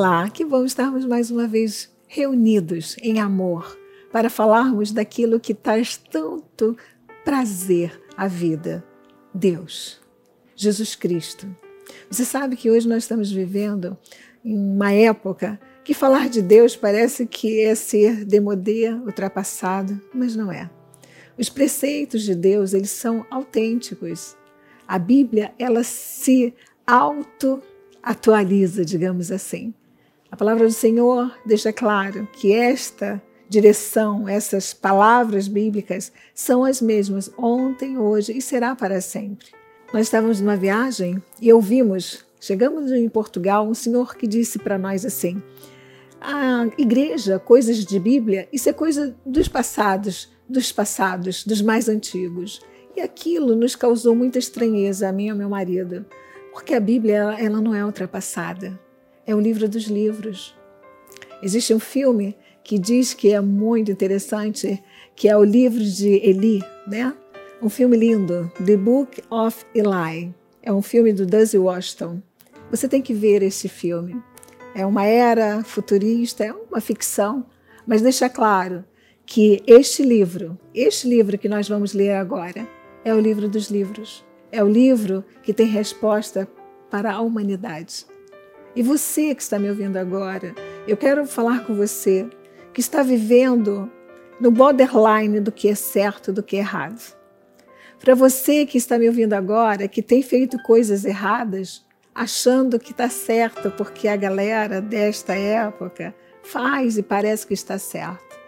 Olá, que bom estarmos mais uma vez reunidos em amor para falarmos daquilo que traz tanto prazer à vida: Deus, Jesus Cristo. Você sabe que hoje nós estamos vivendo em uma época que falar de Deus parece que é ser demodê, ultrapassado, mas não é. Os preceitos de Deus, eles são autênticos. A Bíblia, ela se auto-atualiza, digamos assim. A palavra do Senhor deixa claro que esta direção, essas palavras bíblicas são as mesmas ontem, hoje e será para sempre. Nós estávamos numa viagem e ouvimos, chegamos em Portugal, um senhor que disse para nós assim: a igreja, coisas de Bíblia, isso é coisa dos passados, dos passados, dos mais antigos. E aquilo nos causou muita estranheza a mim e ao meu marido, porque a Bíblia ela, não é ultrapassada é o livro dos livros. Existe um filme que diz que é muito interessante, que é o livro de Eli, né? Um filme lindo, The Book of Eli. É um filme do Duzzy Washington. Você tem que ver esse filme. É uma era futurista, é uma ficção, mas deixa claro que este livro, este livro que nós vamos ler agora, é o livro dos livros. É o livro que tem resposta para a humanidade. E você que está me ouvindo agora, eu quero falar com você que está vivendo no borderline do que é certo, do que é errado. Para você que está me ouvindo agora, que tem feito coisas erradas, achando que está certo porque a galera desta época faz e parece que está certo.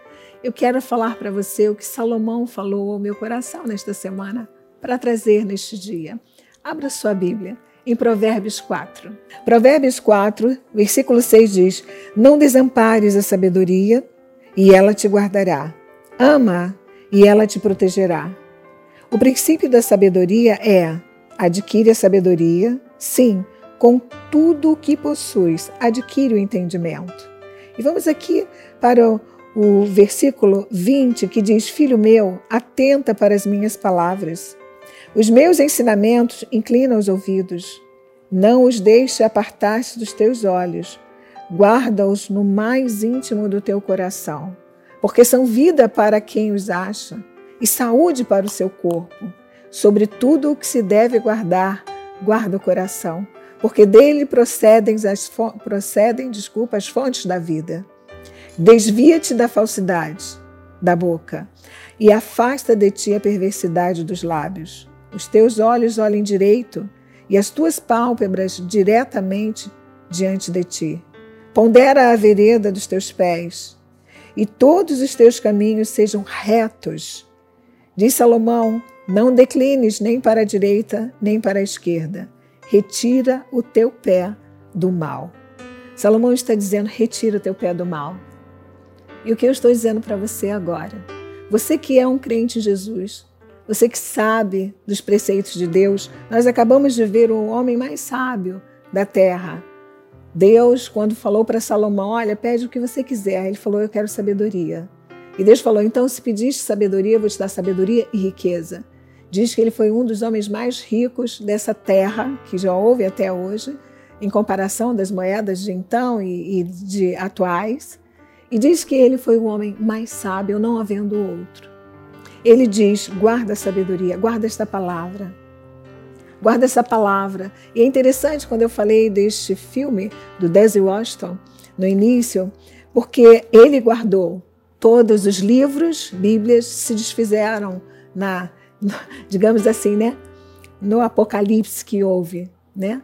Eu quero falar para você o que Salomão falou ao meu coração nesta semana para trazer neste dia. Abra sua Bíblia em Provérbios 4. Provérbios 4, versículo 6 diz: Não desampares a sabedoria, e ela te guardará. Ama, e ela te protegerá. O princípio da sabedoria é: adquire a sabedoria, sim, com tudo o que possuis, adquire o entendimento. E vamos aqui para o, o versículo 20 que diz: Filho meu, atenta para as minhas palavras os meus ensinamentos inclinam os ouvidos. Não os deixe apartar-se dos teus olhos. Guarda-os no mais íntimo do teu coração, porque são vida para quem os acha e saúde para o seu corpo. Sobre tudo o que se deve guardar, guarda o coração, porque dele procedem as procedem, desculpa, as fontes da vida. Desvia-te da falsidade da boca e afasta de ti a perversidade dos lábios. Os teus olhos olhem direito e as tuas pálpebras diretamente diante de ti. Pondera a vereda dos teus pés e todos os teus caminhos sejam retos. Diz Salomão: Não declines nem para a direita nem para a esquerda. Retira o teu pé do mal. Salomão está dizendo: retira o teu pé do mal. E o que eu estou dizendo para você agora? Você que é um crente em Jesus, você que sabe dos preceitos de Deus, nós acabamos de ver o homem mais sábio da terra. Deus, quando falou para Salomão, olha, pede o que você quiser, ele falou, eu quero sabedoria. E Deus falou, então se pediste sabedoria, eu vou te dar sabedoria e riqueza. Diz que ele foi um dos homens mais ricos dessa terra, que já houve até hoje, em comparação das moedas de então e, e de atuais. E diz que ele foi o homem mais sábio, não havendo outro. Ele diz: guarda a sabedoria, guarda esta palavra. Guarda essa palavra. E é interessante quando eu falei deste filme do Desi Washington no início, porque ele guardou todos os livros, Bíblias se desfizeram na, digamos assim, né, no apocalipse que houve, né?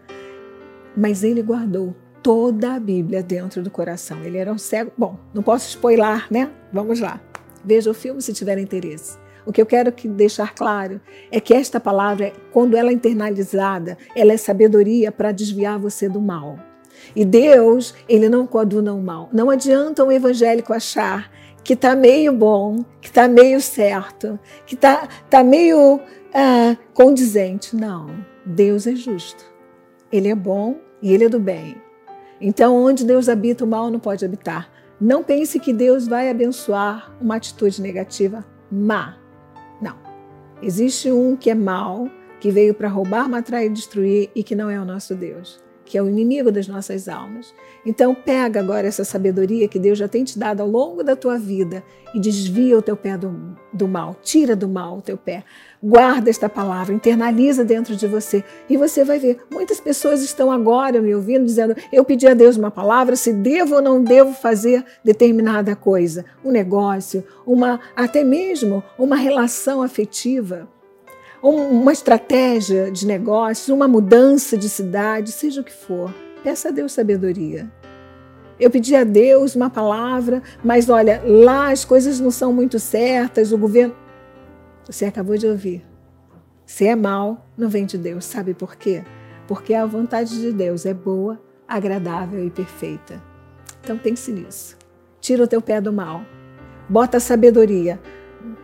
Mas ele guardou toda a Bíblia dentro do coração. Ele era um cego. Bom, não posso spoiler, né? Vamos lá. Veja o filme se tiver interesse. O que eu quero que deixar claro é que esta palavra, quando ela é internalizada, ela é sabedoria para desviar você do mal. E Deus, ele não coaduna o mal. Não adianta um evangélico achar que está meio bom, que está meio certo, que está tá meio ah, condizente. Não, Deus é justo. Ele é bom e ele é do bem. Então, onde Deus habita, o mal não pode habitar. Não pense que Deus vai abençoar uma atitude negativa má. Existe um que é mau, que veio para roubar, matar e destruir e que não é o nosso Deus. Que é o inimigo das nossas almas. Então, pega agora essa sabedoria que Deus já tem te dado ao longo da tua vida e desvia o teu pé do, do mal, tira do mal o teu pé. Guarda esta palavra, internaliza dentro de você e você vai ver. Muitas pessoas estão agora me ouvindo dizendo: Eu pedi a Deus uma palavra, se devo ou não devo fazer determinada coisa, um negócio, uma até mesmo uma relação afetiva uma estratégia de negócio, uma mudança de cidade, seja o que for. Peça a Deus sabedoria. Eu pedi a Deus uma palavra, mas olha, lá as coisas não são muito certas, o governo. Você acabou de ouvir. Se é mal, não vem de Deus. Sabe por quê? Porque a vontade de Deus é boa, agradável e perfeita. Então pense nisso. Tira o teu pé do mal. Bota a sabedoria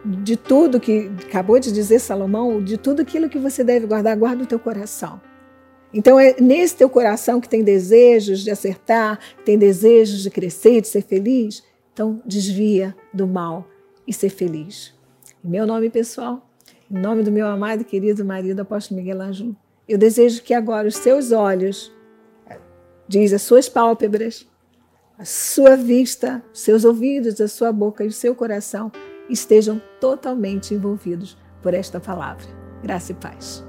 de tudo que acabou de dizer Salomão, de tudo aquilo que você deve guardar, guarda o teu coração. Então é nesse teu coração que tem desejos de acertar, tem desejos de crescer, de ser feliz, então desvia do mal e ser feliz. Em meu nome pessoal, em nome do meu amado e querido marido apóstolo Miguel Anjo, eu desejo que agora os seus olhos, diz as suas pálpebras, a sua vista, seus ouvidos, a sua boca e o seu coração estejam totalmente envolvidos por esta palavra. Graça e paz.